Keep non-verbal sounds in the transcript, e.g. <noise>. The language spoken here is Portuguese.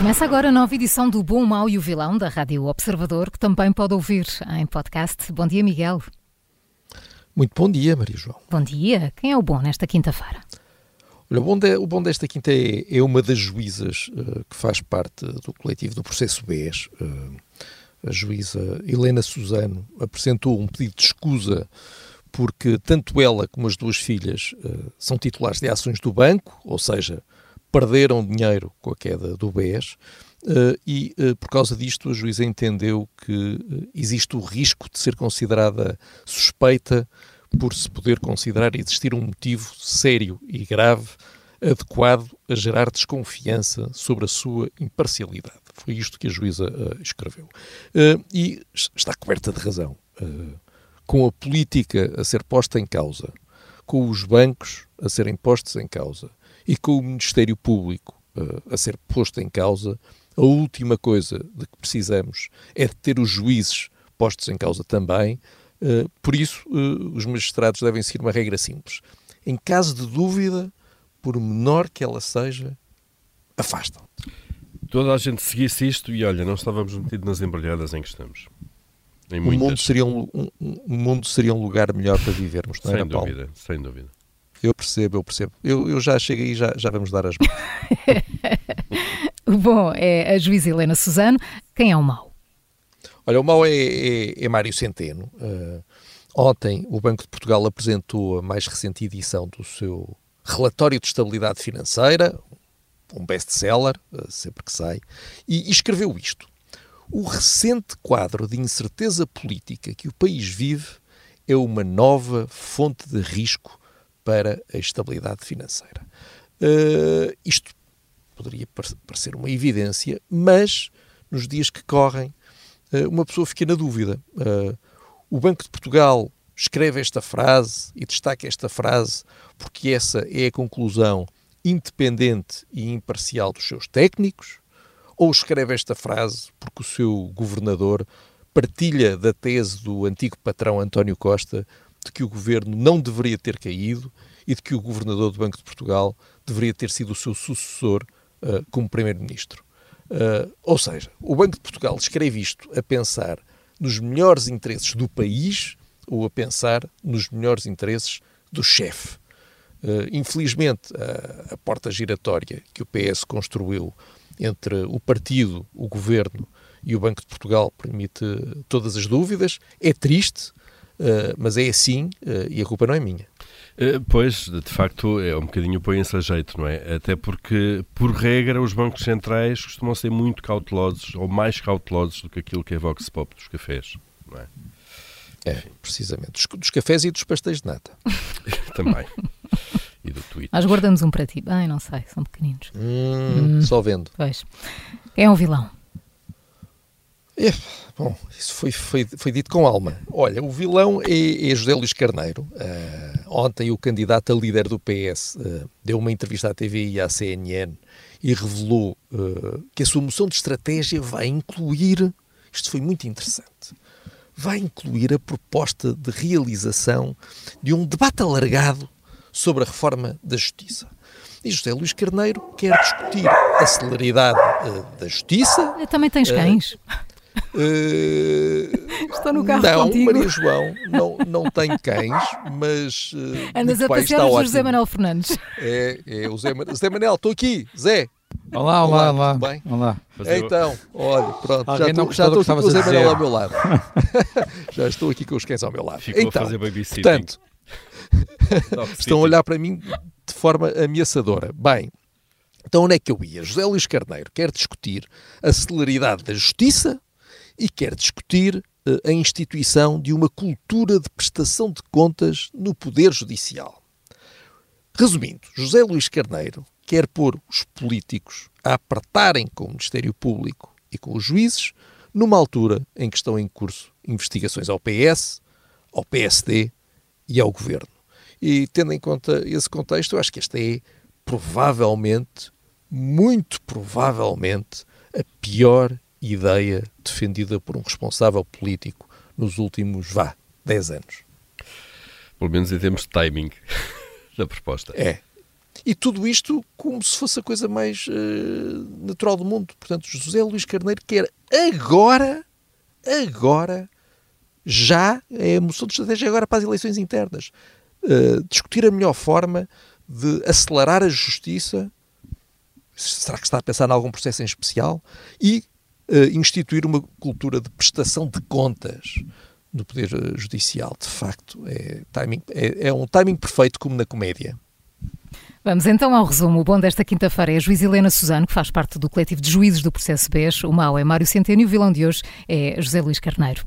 Começa agora a nova edição do Bom, Mau e o Vilão da Rádio Observador, que também pode ouvir em podcast. Bom dia, Miguel. Muito bom dia, Maria João. Bom dia. Quem é o bom nesta quinta-feira? Olha, o bom, de, o bom desta quinta é, é uma das juízas uh, que faz parte do coletivo do processo BES. Uh, a juíza Helena Suzano apresentou um pedido de escusa porque tanto ela como as duas filhas uh, são titulares de ações do banco, ou seja, perderam dinheiro com a queda do BES. Uh, e uh, por causa disto a juíza entendeu que uh, existe o risco de ser considerada suspeita por se poder considerar existir um motivo sério e grave adequado a gerar desconfiança sobre a sua imparcialidade. Foi isto que a juíza escreveu. e está coberta de razão. com a política a ser posta em causa, com os bancos a serem postos em causa, e com o Ministério Público uh, a ser posto em causa, a última coisa de que precisamos é de ter os juízes postos em causa também. Uh, por isso, uh, os magistrados devem seguir uma regra simples. Em caso de dúvida, por menor que ela seja, afastam. Toda a gente seguisse isto e olha, não estávamos metidos nas embrulhadas em que estamos. Em o, mundo seria um, um, um, mundo seria um lugar melhor para vivermos, não sem era, dúvida, Paulo? Sem dúvida. Eu percebo, eu percebo. Eu, eu já cheguei e já, já vamos dar as mãos. <laughs> o bom é a juíza Helena Suzano. Quem é o mau? Olha, o mau é, é, é Mário Centeno. Uh, ontem o Banco de Portugal apresentou a mais recente edição do seu relatório de estabilidade financeira, um best-seller, uh, sempre que sai, e, e escreveu isto. O recente quadro de incerteza política que o país vive é uma nova fonte de risco para a estabilidade financeira. Uh, isto poderia parecer uma evidência, mas nos dias que correm, uh, uma pessoa fica na dúvida. Uh, o Banco de Portugal escreve esta frase e destaca esta frase porque essa é a conclusão independente e imparcial dos seus técnicos, ou escreve esta frase porque o seu governador partilha da tese do antigo patrão António Costa de que o governo não deveria ter caído e de que o governador do Banco de Portugal deveria ter sido o seu sucessor uh, como primeiro-ministro. Uh, ou seja, o Banco de Portugal escreve isto a pensar nos melhores interesses do país ou a pensar nos melhores interesses do chefe. Uh, infelizmente, a, porta giratória que o PS construiu entre o partido, o governo e o Banco de Portugal permite todas as dúvidas. É triste, mas é assim uh, e a culpa não é minha. Uh, pois, de facto, é um bocadinho põe-se a jeito, não é? Até porque, por regra, os bancos centrais costumam ser muito cautelosos, ou mais cautelosos do que aquilo que é Vox Pop dos cafés, não é? É, precisamente. Dos, dos cafés e dos pastéis de nata. <laughs> Também. E do Twitter. Nós guardamos um para ti. Ai, não sei, são pequeninos. Hum, hum. Só vendo. Pois. Quem é o vilão? É, bom, isso foi, foi, foi dito com alma. Olha, o vilão é, é José Luís Carneiro. Uh, ontem o candidato a líder do PS uh, eh, deu uma entrevista à TV e à CNN e revelou uh, que a sua moção de estratégia vai incluir, isto foi muito interessante, vai incluir a proposta de realização de um debate alargado sobre a reforma da justiça. E José Luís Carneiro quer discutir a celeridade da justiça. Também tens cães. Uh, Estou no carro não, contigo. Maria João, não, não tem cães, mas. Uh, Andas a passear o José Manuel Fernandes. É, é o Zé, Zé Manel, estou aqui, Zé. Olá, olá, olá. Tudo bem? Olá. Então, olha, pronto, já estou, já estou aqui com o Zé Manel ao meu lado. <laughs> já estou aqui com os cães ao meu lado. Ficou então, a fazer babysitting. portanto, <laughs> estão a olhar para mim de forma ameaçadora. Bem, então onde é que eu ia? José Luís Carneiro quer discutir a celeridade da justiça e quer discutir uh, a instituição de uma cultura de prestação de contas no Poder Judicial. Resumindo, José Luís Carneiro quer pôr os políticos a apertarem com o Ministério Público e com os juízes numa altura em que estão em curso investigações ao PS, ao PSD e ao Governo. E tendo em conta esse contexto, eu acho que esta é provavelmente, muito provavelmente, a pior ideia defendida por um responsável político nos últimos, vá, 10 anos. Pelo menos em termos de timing <laughs> da proposta. É. E tudo isto como se fosse a coisa mais uh, natural do mundo. Portanto, José Luís Carneiro quer agora, agora, já, é a moção de estratégia agora para as eleições internas, uh, discutir a melhor forma de acelerar a justiça. Será que está a pensar em algum processo em especial? E instituir uma cultura de prestação de contas no Poder Judicial. De facto, é, timing, é, é um timing perfeito como na comédia. Vamos então ao resumo. O bom desta quinta-feira é a juiz Helena Suzano, que faz parte do coletivo de juízes do processo BES. O mau é Mário Centeno e o vilão de hoje é José Luís Carneiro.